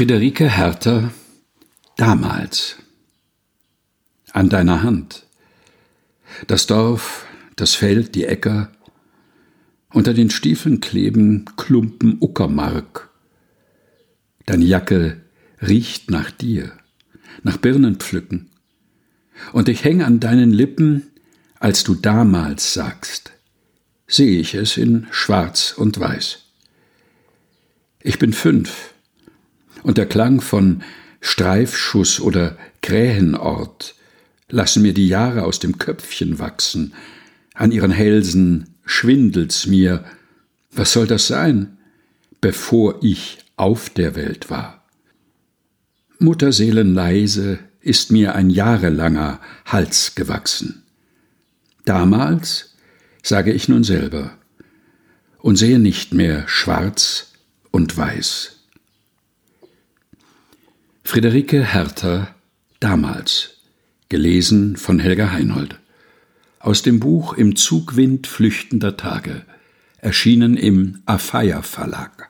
Friederike Hertha Damals An deiner Hand. Das Dorf, das Feld, die Äcker Unter den Stiefeln kleben Klumpen Uckermark. Deine Jacke riecht nach dir, nach Birnenpflücken. Und ich häng an deinen Lippen, als du damals sagst, Sehe ich es in Schwarz und Weiß. Ich bin fünf, und der Klang von Streifschuss oder Krähenort lassen mir die Jahre aus dem Köpfchen wachsen, an ihren Hälsen schwindelt's mir, was soll das sein, bevor ich auf der Welt war? Mutterseelenleise ist mir ein jahrelanger Hals gewachsen. Damals, sage ich nun selber, und sehe nicht mehr schwarz und weiß. Friederike Hertha Damals. Gelesen von Helga Heinold. Aus dem Buch Im Zugwind flüchtender Tage. Erschienen im Afeier Verlag.